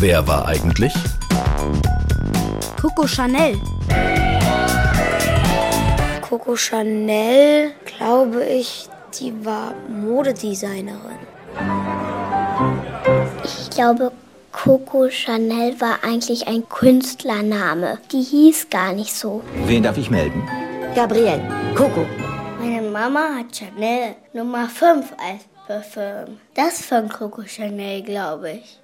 Wer war eigentlich? Coco Chanel. Coco Chanel, glaube ich, die war Modedesignerin. Ich glaube, Coco Chanel war eigentlich ein Künstlername. Die hieß gar nicht so. Wen darf ich melden? Gabriel, Coco. Meine Mama hat Chanel Nummer 5 als Parfüm. Das von Coco Chanel, glaube ich.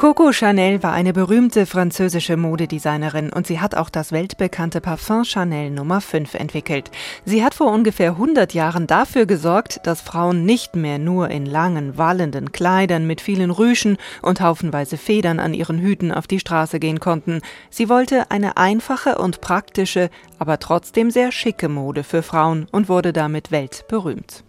Coco Chanel war eine berühmte französische Modedesignerin und sie hat auch das weltbekannte Parfum Chanel Nummer 5 entwickelt. Sie hat vor ungefähr 100 Jahren dafür gesorgt, dass Frauen nicht mehr nur in langen, wallenden Kleidern mit vielen Rüschen und haufenweise Federn an ihren Hüten auf die Straße gehen konnten. Sie wollte eine einfache und praktische, aber trotzdem sehr schicke Mode für Frauen und wurde damit weltberühmt.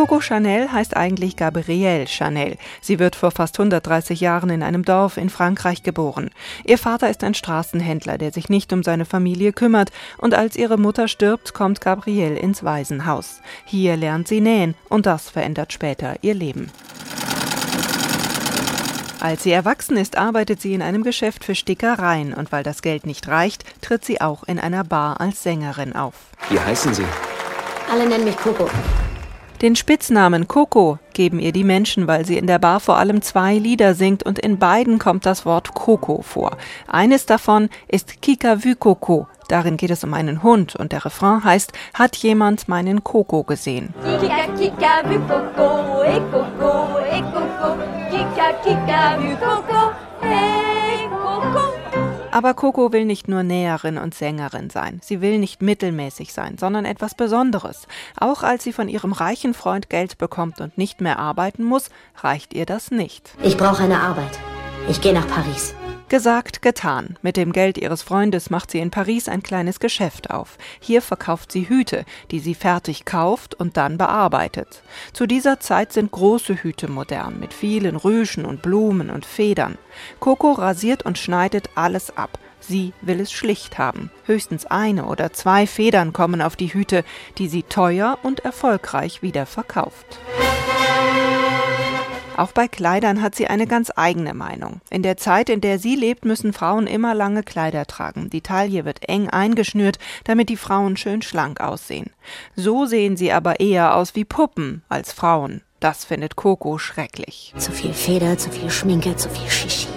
Coco Chanel heißt eigentlich Gabrielle Chanel. Sie wird vor fast 130 Jahren in einem Dorf in Frankreich geboren. Ihr Vater ist ein Straßenhändler, der sich nicht um seine Familie kümmert, und als ihre Mutter stirbt, kommt Gabrielle ins Waisenhaus. Hier lernt sie nähen, und das verändert später ihr Leben. Als sie erwachsen ist, arbeitet sie in einem Geschäft für Stickereien und weil das Geld nicht reicht, tritt sie auch in einer Bar als Sängerin auf. Wie heißen Sie? Alle nennen mich Coco. Den Spitznamen Coco geben ihr die Menschen, weil sie in der Bar vor allem zwei Lieder singt und in beiden kommt das Wort Coco vor. Eines davon ist Kika vu Coco. Darin geht es um einen Hund und der Refrain heißt Hat jemand meinen Coco gesehen? Kika, Kika. Aber Coco will nicht nur Näherin und Sängerin sein. Sie will nicht mittelmäßig sein, sondern etwas Besonderes. Auch als sie von ihrem reichen Freund Geld bekommt und nicht mehr arbeiten muss, reicht ihr das nicht. Ich brauche eine Arbeit. Ich gehe nach Paris. Gesagt, getan. Mit dem Geld ihres Freundes macht sie in Paris ein kleines Geschäft auf. Hier verkauft sie Hüte, die sie fertig kauft und dann bearbeitet. Zu dieser Zeit sind große Hüte modern, mit vielen Rüschen und Blumen und Federn. Coco rasiert und schneidet alles ab. Sie will es schlicht haben. Höchstens eine oder zwei Federn kommen auf die Hüte, die sie teuer und erfolgreich wieder verkauft. Auch bei Kleidern hat sie eine ganz eigene Meinung. In der Zeit, in der sie lebt, müssen Frauen immer lange Kleider tragen. Die Taille wird eng eingeschnürt, damit die Frauen schön schlank aussehen. So sehen sie aber eher aus wie Puppen als Frauen. Das findet Coco schrecklich. Zu viel Feder, zu viel Schminke, zu viel Shishi.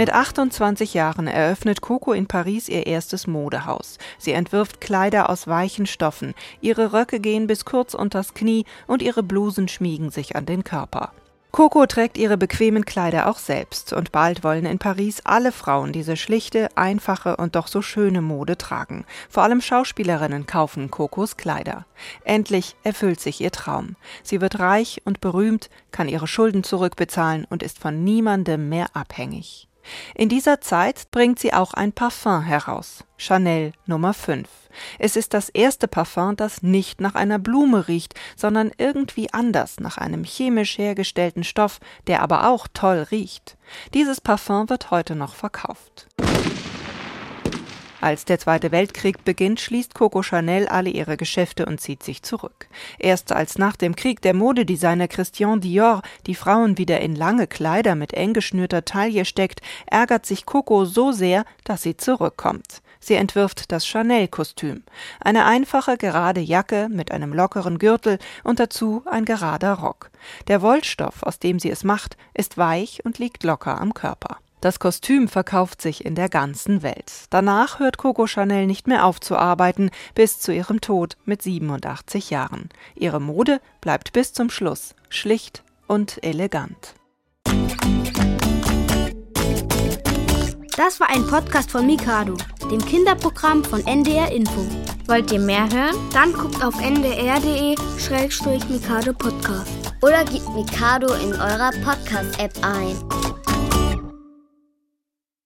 Mit 28 Jahren eröffnet Coco in Paris ihr erstes Modehaus. Sie entwirft Kleider aus weichen Stoffen. Ihre Röcke gehen bis kurz unters Knie und ihre Blusen schmiegen sich an den Körper. Coco trägt ihre bequemen Kleider auch selbst und bald wollen in Paris alle Frauen diese schlichte, einfache und doch so schöne Mode tragen. Vor allem Schauspielerinnen kaufen Cocos Kleider. Endlich erfüllt sich ihr Traum. Sie wird reich und berühmt, kann ihre Schulden zurückbezahlen und ist von niemandem mehr abhängig. In dieser Zeit bringt sie auch ein Parfum heraus, Chanel Nummer 5. Es ist das erste Parfum, das nicht nach einer Blume riecht, sondern irgendwie anders, nach einem chemisch hergestellten Stoff, der aber auch toll riecht. Dieses Parfum wird heute noch verkauft. Als der Zweite Weltkrieg beginnt, schließt Coco Chanel alle ihre Geschäfte und zieht sich zurück. Erst als nach dem Krieg der Modedesigner Christian Dior die Frauen wieder in lange Kleider mit eng geschnürter Taille steckt, ärgert sich Coco so sehr, dass sie zurückkommt. Sie entwirft das Chanel-Kostüm. Eine einfache, gerade Jacke mit einem lockeren Gürtel und dazu ein gerader Rock. Der Wollstoff, aus dem sie es macht, ist weich und liegt locker am Körper. Das Kostüm verkauft sich in der ganzen Welt. Danach hört Coco Chanel nicht mehr auf zu arbeiten, bis zu ihrem Tod mit 87 Jahren. Ihre Mode bleibt bis zum Schluss schlicht und elegant. Das war ein Podcast von Mikado, dem Kinderprogramm von NDR Info. Wollt ihr mehr hören? Dann guckt auf ndr.de-mikado Podcast. Oder gebt Mikado in eurer Podcast-App ein.